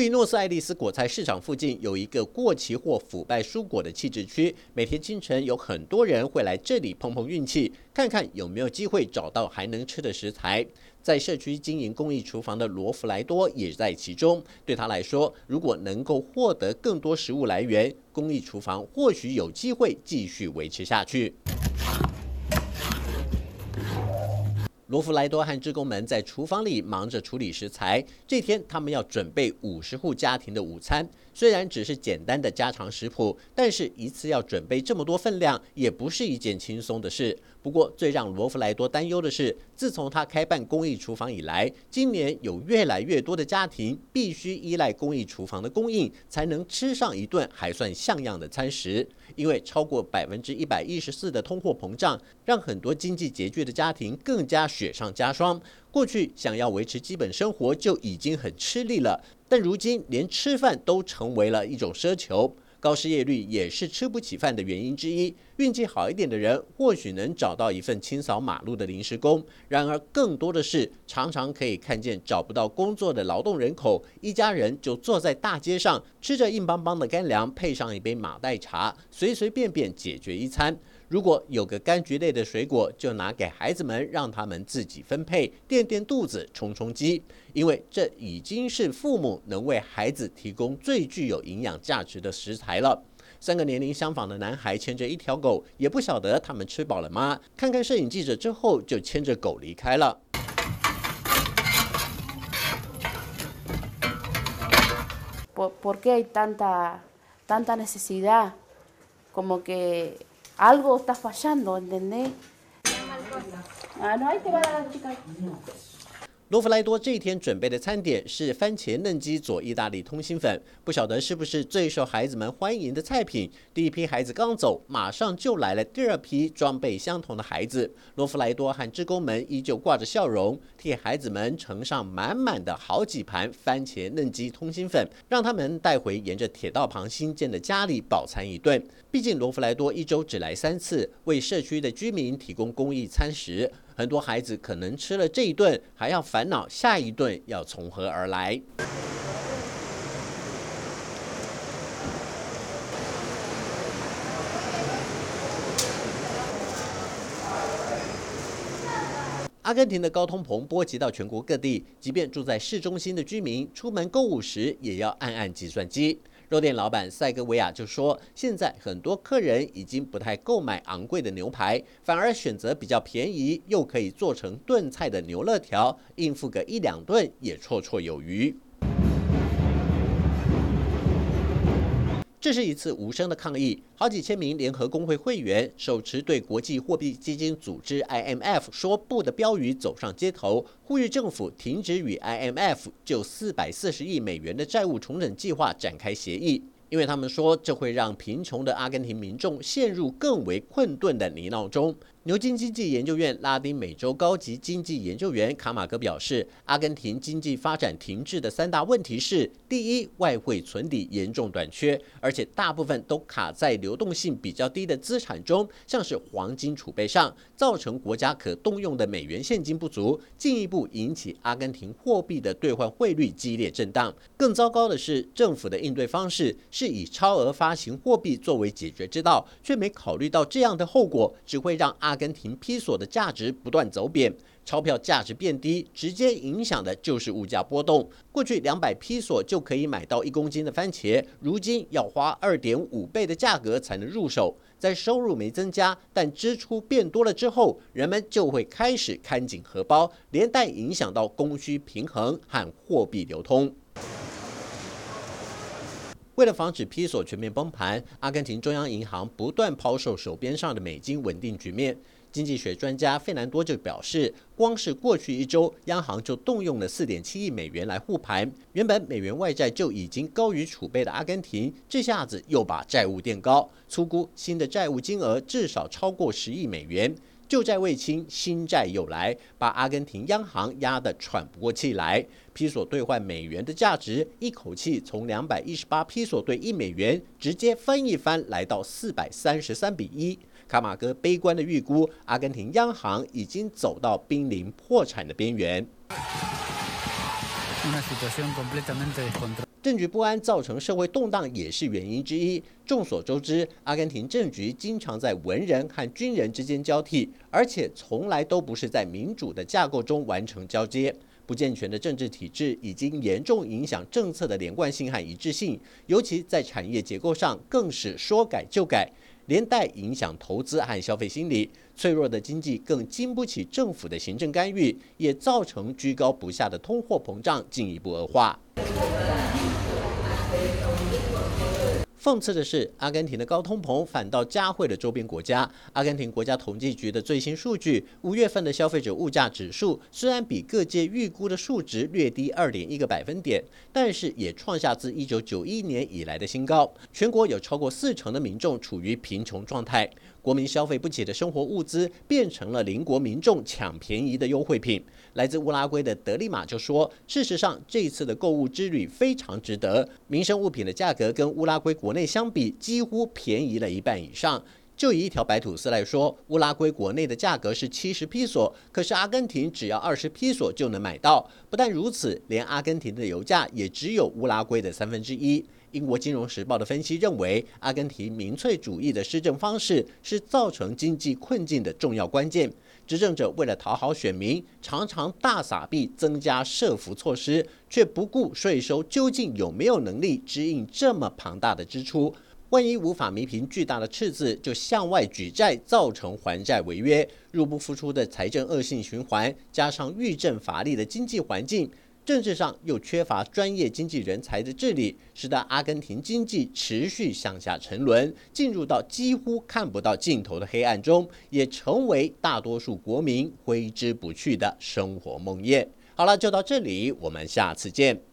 布宜诺斯艾利斯果菜市场附近有一个过期或腐败蔬果的弃置区，每天清晨有很多人会来这里碰碰运气，看看有没有机会找到还能吃的食材。在社区经营公益厨房的罗弗莱多也在其中。对他来说，如果能够获得更多食物来源，公益厨房或许有机会继续维持下去。罗弗莱多和职工们在厨房里忙着处理食材。这天，他们要准备五十户家庭的午餐。虽然只是简单的家常食谱，但是一次要准备这么多分量，也不是一件轻松的事。不过，最让罗弗莱多担忧的是，自从他开办公益厨房以来，今年有越来越多的家庭必须依赖公益厨房的供应，才能吃上一顿还算像样的餐食。因为超过百分之一百一十四的通货膨胀，让很多经济拮据的家庭更加雪上加霜。过去想要维持基本生活就已经很吃力了，但如今连吃饭都成为了一种奢求。高失业率也是吃不起饭的原因之一。运气好一点的人，或许能找到一份清扫马路的临时工；然而，更多的是常常可以看见找不到工作的劳动人口，一家人就坐在大街上，吃着硬邦邦的干粮，配上一杯马黛茶，随随便便解决一餐。如果有个柑橘类的水果，就拿给孩子们，让他们自己分配，垫垫肚子，充充饥。因为这已经是父母能为孩子提供最具有营养价值的食材了。三个年龄相仿的男孩牵着一条狗，也不晓得他们吃饱了吗？看看摄影记者之后，就牵着狗离开了。¿Por por qué hay tanta tanta necesidad? Como que algo está fallando, ¿entendés? Ah, no, ahí te va a dar la chica. 罗弗莱多这一天准备的餐点是番茄嫩鸡佐意大利通心粉，不晓得是不是最受孩子们欢迎的菜品。第一批孩子刚走，马上就来了第二批装备相同的孩子。罗弗莱多和职工们依旧挂着笑容，替孩子们盛上满满的好几盘番茄嫩鸡通心粉，让他们带回沿着铁道旁新建的家里饱餐一顿。毕竟罗弗莱多一周只来三次，为社区的居民提供公益餐食。很多孩子可能吃了这一顿，还要烦恼下一顿要从何而来。阿根廷的高通膨波及到全国各地，即便住在市中心的居民，出门购物时也要按按计算机。肉店老板塞格维亚就说：“现在很多客人已经不太购买昂贵的牛排，反而选择比较便宜又可以做成炖菜的牛肋条，应付个一两顿也绰绰有余。”这是一次无声的抗议，好几千名联合工会会员手持对国际货币基金组织 IMF 说不的标语走上街头，呼吁政府停止与 IMF 就四百四十亿美元的债务重整计划展开协议。因为他们说，这会让贫穷的阿根廷民众陷入更为困顿的泥淖中。牛津经济研究院拉丁美洲高级经济研究员卡马格表示，阿根廷经济发展停滞的三大问题是：第一，外汇存底严重短缺，而且大部分都卡在流动性比较低的资产中，像是黄金储备上，造成国家可动用的美元现金不足，进一步引起阿根廷货币的兑换汇率激烈震荡。更糟糕的是，政府的应对方式。是以超额发行货币作为解决之道，却没考虑到这样的后果只会让阿根廷披索的价值不断走贬，钞票价值变低，直接影响的就是物价波动。过去两百披索就可以买到一公斤的番茄，如今要花二点五倍的价格才能入手。在收入没增加，但支出变多了之后，人们就会开始看紧荷包，连带影响到供需平衡和货币流通。为了防止披索全面崩盘，阿根廷中央银行不断抛售手边上的美金，稳定局面。经济学专家费南多就表示，光是过去一周，央行就动用了四点七亿美元来护盘。原本美元外债就已经高于储备的阿根廷，这下子又把债务垫高，粗估新的债务金额至少超过十亿美元。旧债未清，新债又来，把阿根廷央行压得喘不过气来。披索兑换美元的价值，一口气从两百一十八披索兑一美元，直接翻一番，来到四百三十三比一。卡马戈悲观的预估，阿根廷央行已经走到濒临破产的边缘。政局不安造成社会动荡也是原因之一。众所周知，阿根廷政局经常在文人和军人之间交替，而且从来都不是在民主的架构中完成交接。不健全的政治体制已经严重影响政策的连贯性和一致性，尤其在产业结构上更是说改就改。连带影响投资和消费心理，脆弱的经济更经不起政府的行政干预，也造成居高不下的通货膨胀进一步恶化。讽刺的是，阿根廷的高通膨反倒加惠了周边国家。阿根廷国家统计局的最新数据，五月份的消费者物价指数虽然比各界预估的数值略低二点一个百分点，但是也创下自一九九一年以来的新高。全国有超过四成的民众处于贫穷状态。国民消费不起的生活物资变成了邻国民众抢便宜的优惠品。来自乌拉圭的德利马就说：“事实上，这一次的购物之旅非常值得。民生物品的价格跟乌拉圭国内相比，几乎便宜了一半以上。就以一条白吐司来说，乌拉圭国内的价格是七十披索，可是阿根廷只要二十披索就能买到。不但如此，连阿根廷的油价也只有乌拉圭的三分之一。”英国金融时报的分析认为，阿根廷民粹主义的施政方式是造成经济困境的重要关键。执政者为了讨好选民，常常大撒币增加社福措施，却不顾税收究竟有没有能力支应这么庞大的支出。万一无法弥平巨大的赤字，就向外举债，造成还债违约、入不敷出的财政恶性循环，加上遇政乏力的经济环境。政治上又缺乏专业经济人才的治理，使得阿根廷经济持续向下沉沦，进入到几乎看不到尽头的黑暗中，也成为大多数国民挥之不去的生活梦魇。好了，就到这里，我们下次见。